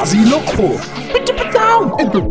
Fuzzy Loco. Put it down in the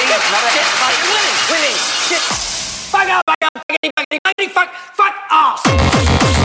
Steve, not a... Shit, fucking winning. Winning. Shit. Fuck up, fuck up, fuckity, fuckity, fuckity, fuck, fuck ass.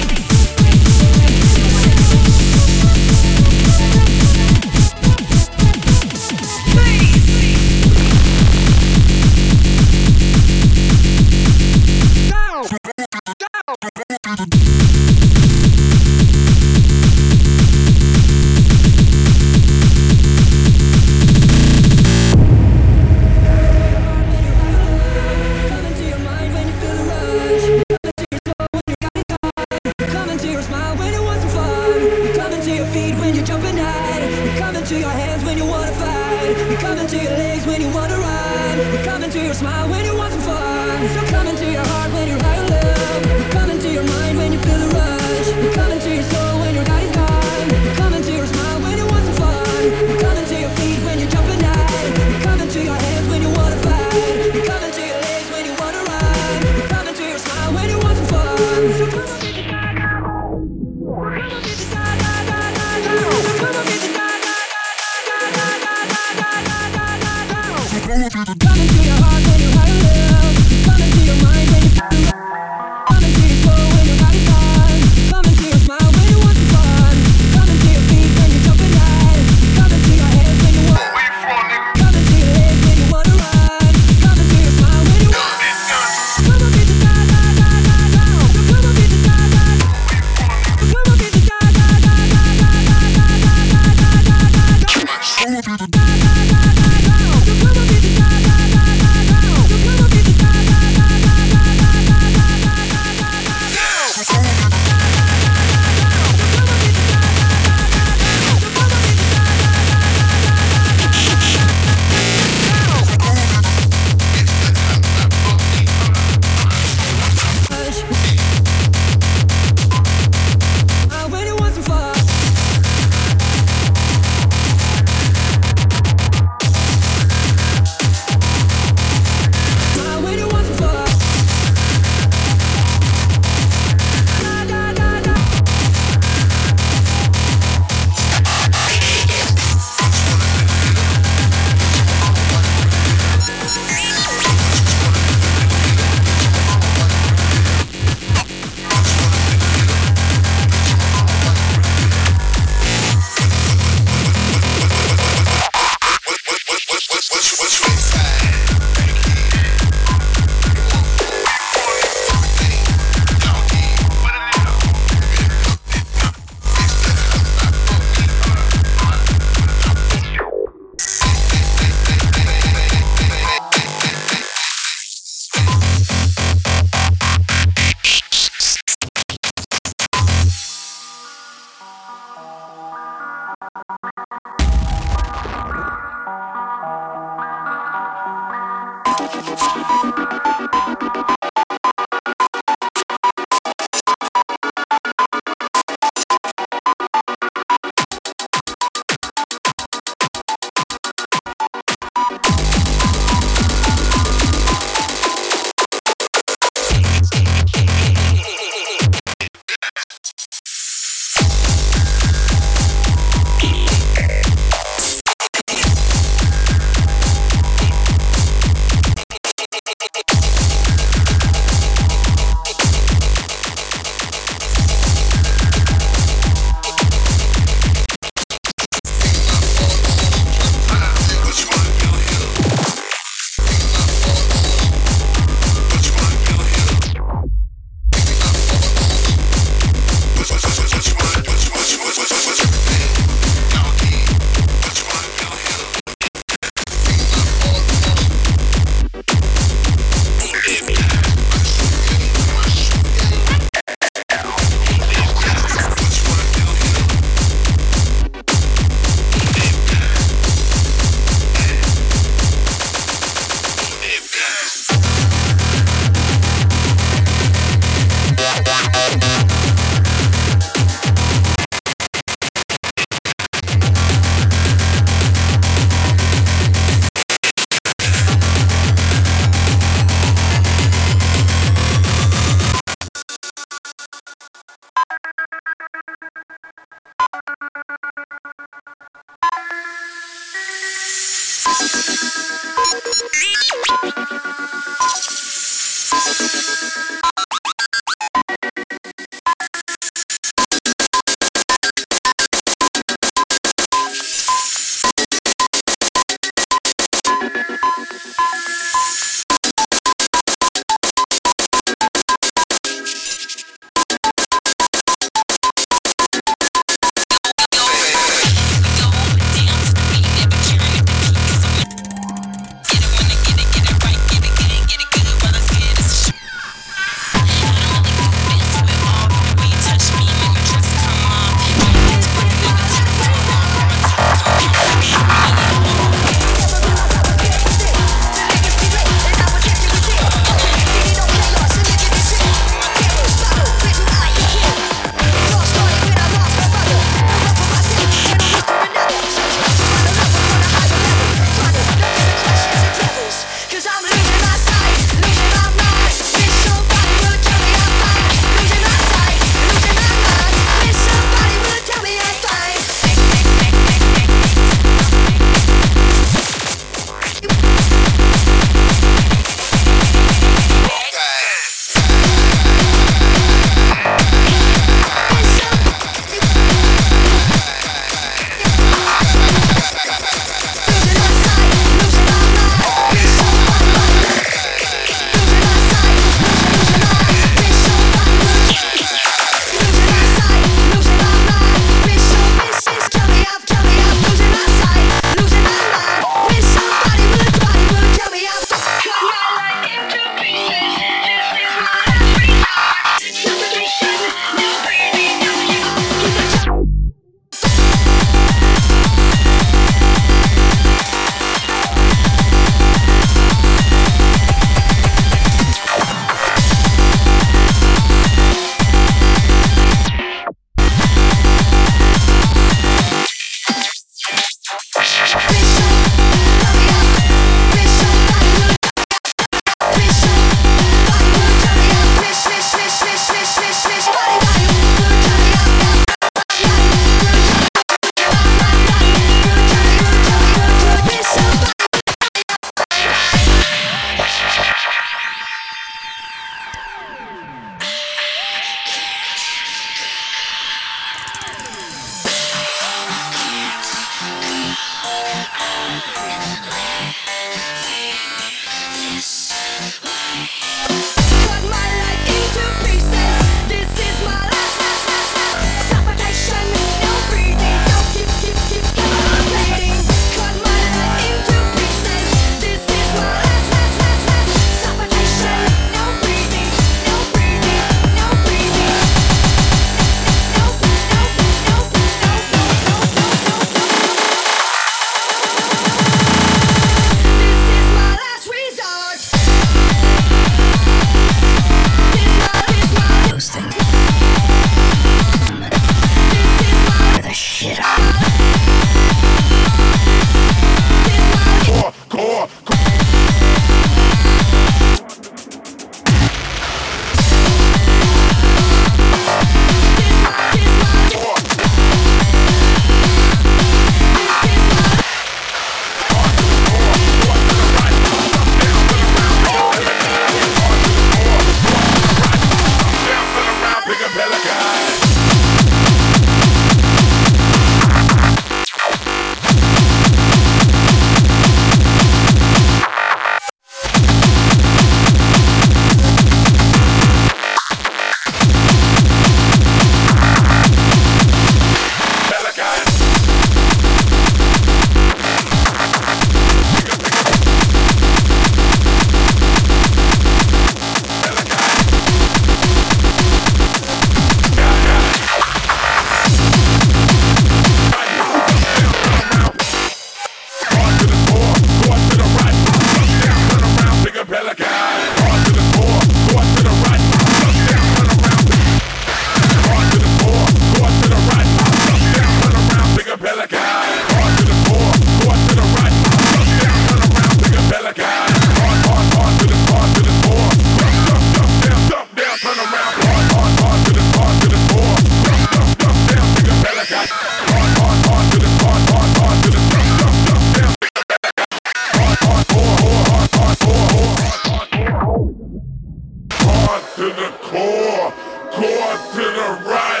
to the core, core to the right.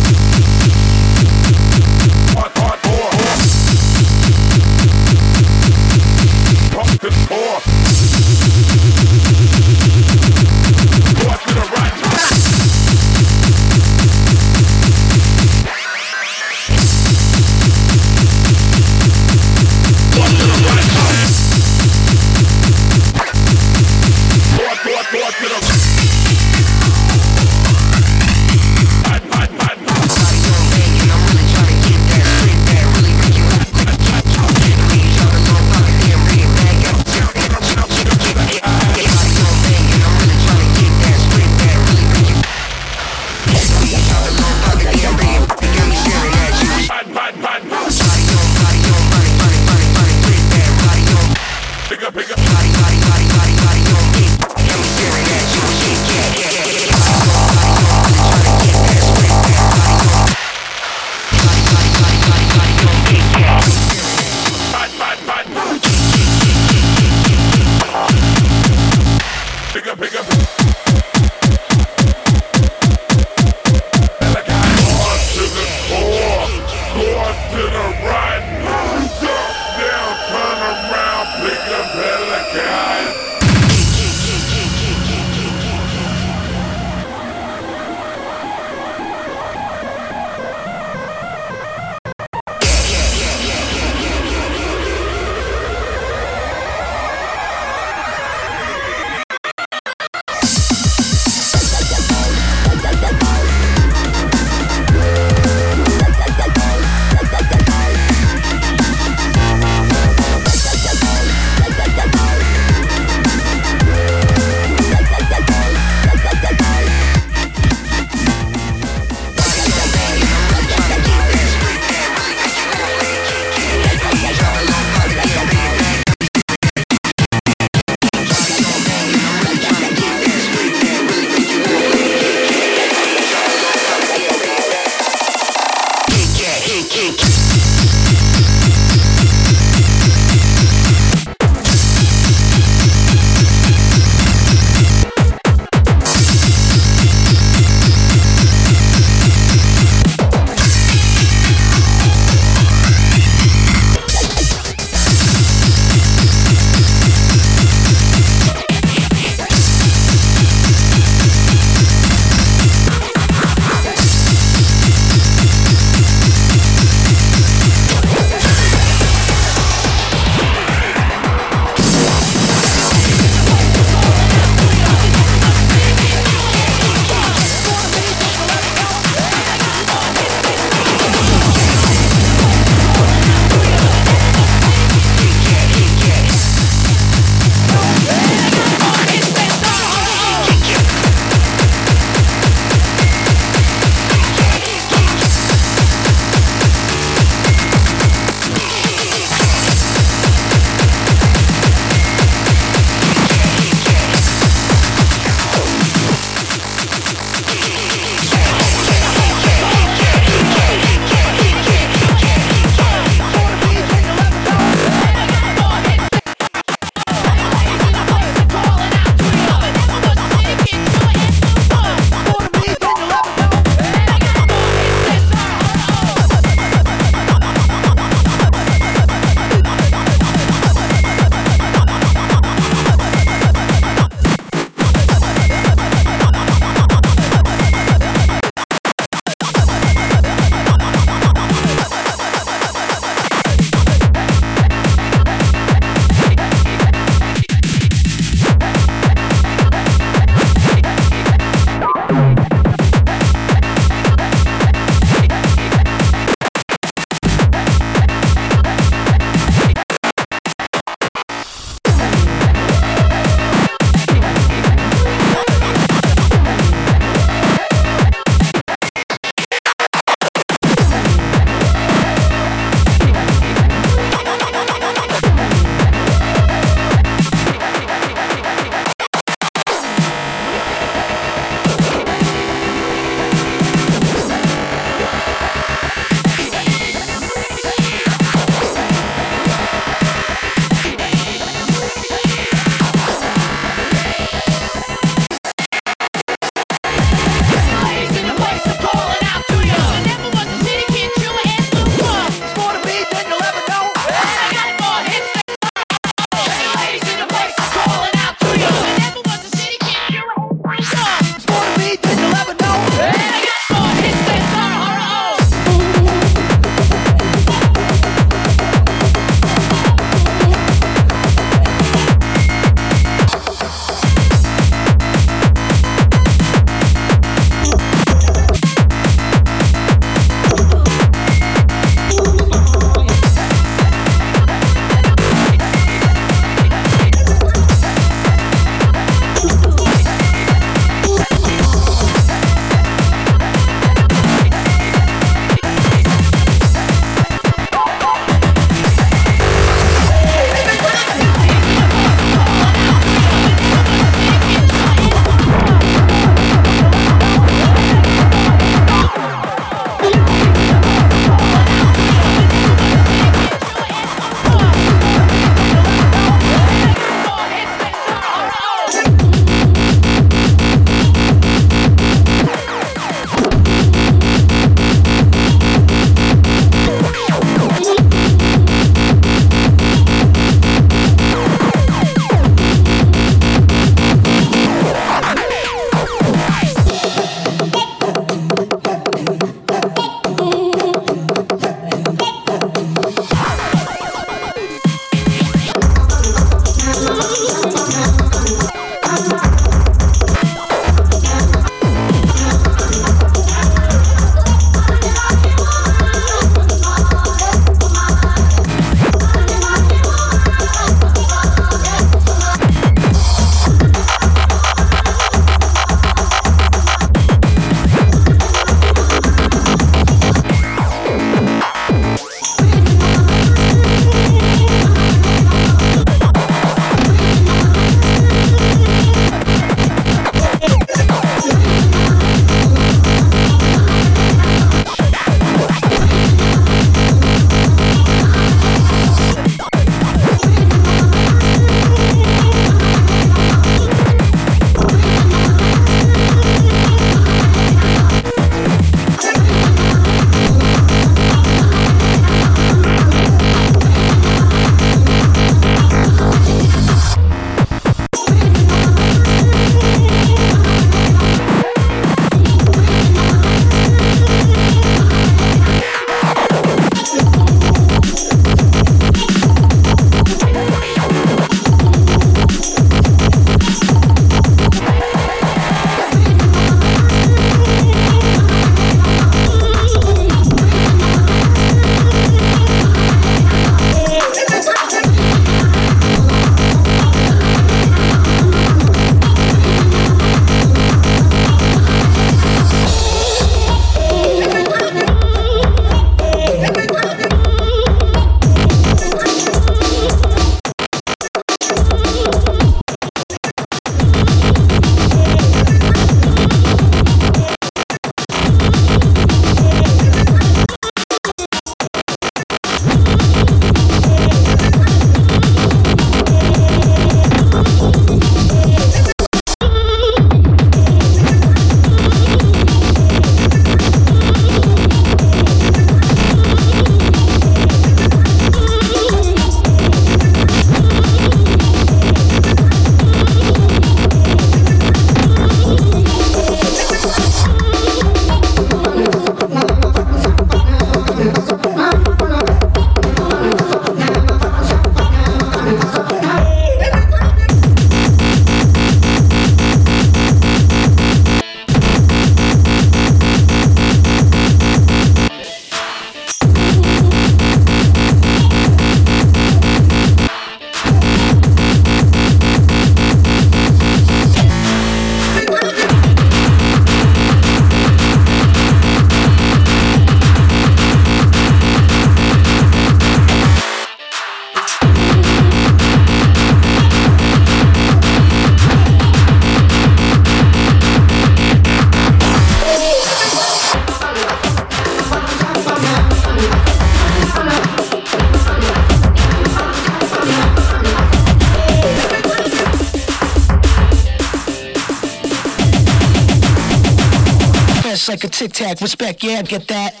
Respect, yeah, get that.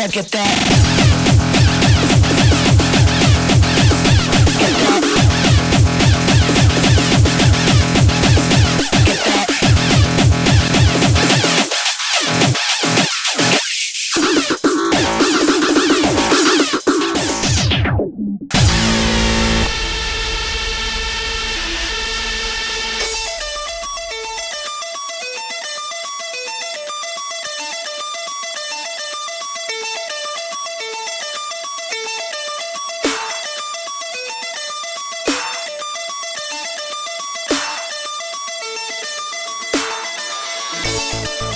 Yeah, get that.